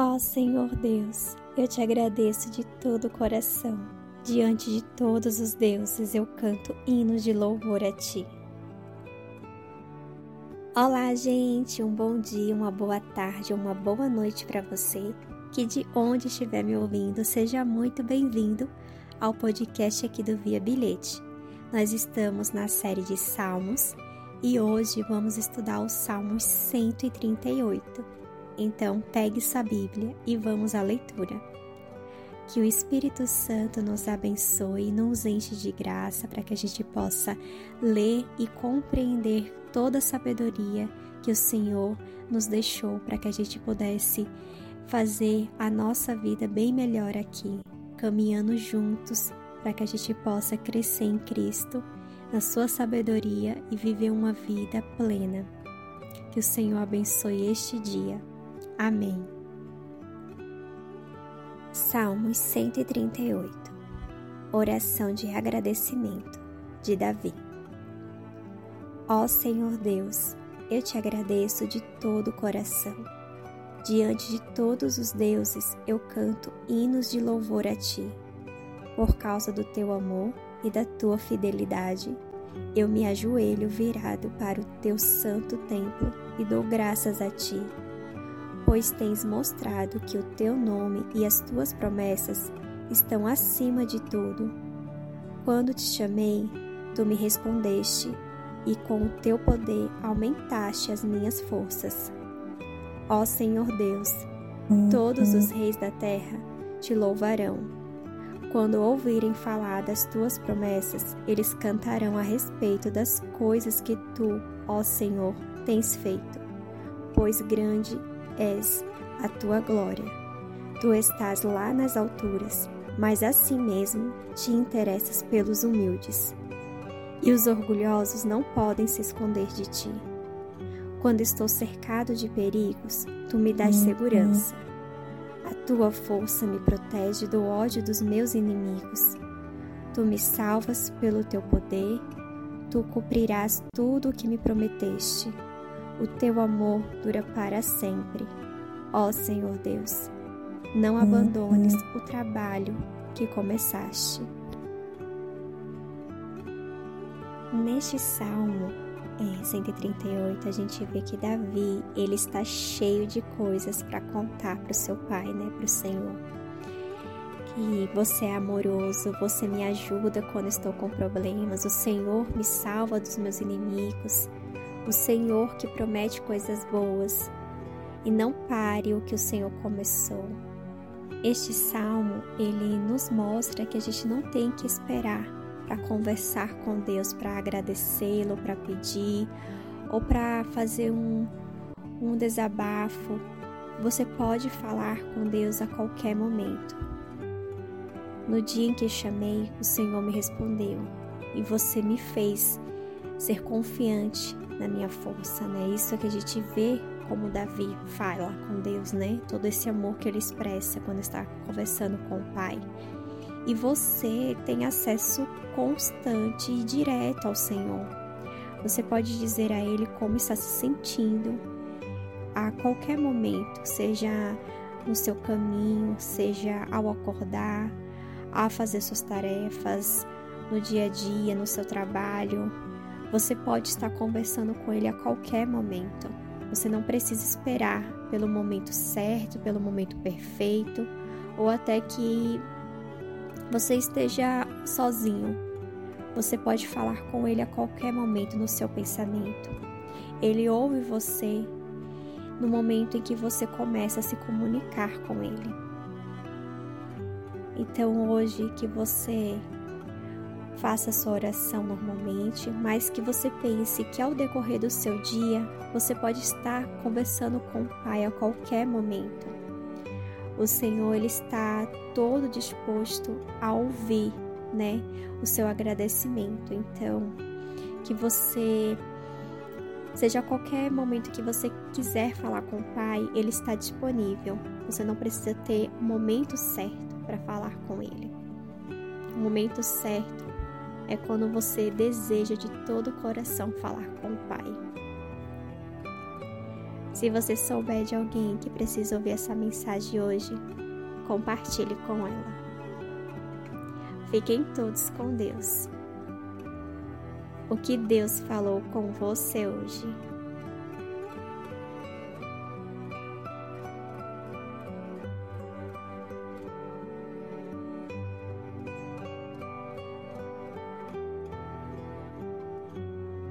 Ó oh, Senhor Deus, eu te agradeço de todo o coração. Diante de todos os deuses eu canto hinos de louvor a ti. Olá, gente, um bom dia, uma boa tarde, uma boa noite para você. Que de onde estiver me ouvindo, seja muito bem-vindo ao podcast aqui do Via Bilhete. Nós estamos na série de Salmos e hoje vamos estudar o Salmos 138. Então, pegue sua Bíblia e vamos à leitura. Que o Espírito Santo nos abençoe e nos enche de graça para que a gente possa ler e compreender toda a sabedoria que o Senhor nos deixou para que a gente pudesse fazer a nossa vida bem melhor aqui, caminhando juntos para que a gente possa crescer em Cristo na sua sabedoria e viver uma vida plena. Que o Senhor abençoe este dia. Amém. Salmos 138 Oração de agradecimento de Davi. Ó Senhor Deus, eu te agradeço de todo o coração. Diante de todos os deuses eu canto hinos de louvor a ti. Por causa do teu amor, e da tua fidelidade, eu me ajoelho virado para o teu santo templo e dou graças a ti, pois tens mostrado que o teu nome e as tuas promessas estão acima de tudo. Quando te chamei, tu me respondeste, e com o teu poder aumentaste as minhas forças. Ó Senhor Deus, todos os reis da terra te louvarão quando ouvirem falar das tuas promessas, eles cantarão a respeito das coisas que tu, ó Senhor, tens feito, pois grande és a tua glória. Tu estás lá nas alturas, mas assim mesmo te interessas pelos humildes. E os orgulhosos não podem se esconder de ti. Quando estou cercado de perigos, tu me dás uhum. segurança. A tua força me protege do ódio dos meus inimigos. Tu me salvas pelo teu poder, tu cumprirás tudo o que me prometeste. O teu amor dura para sempre. Ó Senhor Deus, não abandones o trabalho que começaste. Neste salmo, é, 138, a gente vê que Davi, ele está cheio de coisas para contar para o seu pai, né, para o Senhor. Que você é amoroso, você me ajuda quando estou com problemas, o Senhor me salva dos meus inimigos, o Senhor que promete coisas boas. E não pare o que o Senhor começou. Este salmo, ele nos mostra que a gente não tem que esperar para conversar com Deus, para agradecê-lo, para pedir ou para fazer um, um desabafo. Você pode falar com Deus a qualquer momento. No dia em que chamei, o Senhor me respondeu e você me fez ser confiante na minha força, né? Isso é que a gente vê como Davi fala com Deus, né? Todo esse amor que ele expressa quando está conversando com o Pai e você tem acesso constante e direto ao Senhor. Você pode dizer a Ele como está se sentindo a qualquer momento, seja no seu caminho, seja ao acordar, a fazer suas tarefas, no dia a dia, no seu trabalho. Você pode estar conversando com Ele a qualquer momento. Você não precisa esperar pelo momento certo, pelo momento perfeito, ou até que você esteja sozinho, você pode falar com Ele a qualquer momento no seu pensamento. Ele ouve você no momento em que você começa a se comunicar com Ele. Então, hoje que você faça sua oração normalmente, mas que você pense que ao decorrer do seu dia você pode estar conversando com o Pai a qualquer momento. O Senhor ele está todo disposto a ouvir, né, o seu agradecimento. Então, que você seja a qualquer momento que você quiser falar com o Pai, ele está disponível. Você não precisa ter o momento certo para falar com ele. O momento certo é quando você deseja de todo o coração falar com o Pai. Se você souber de alguém que precisa ouvir essa mensagem hoje, compartilhe com ela. Fiquem todos com Deus. O que Deus falou com você hoje?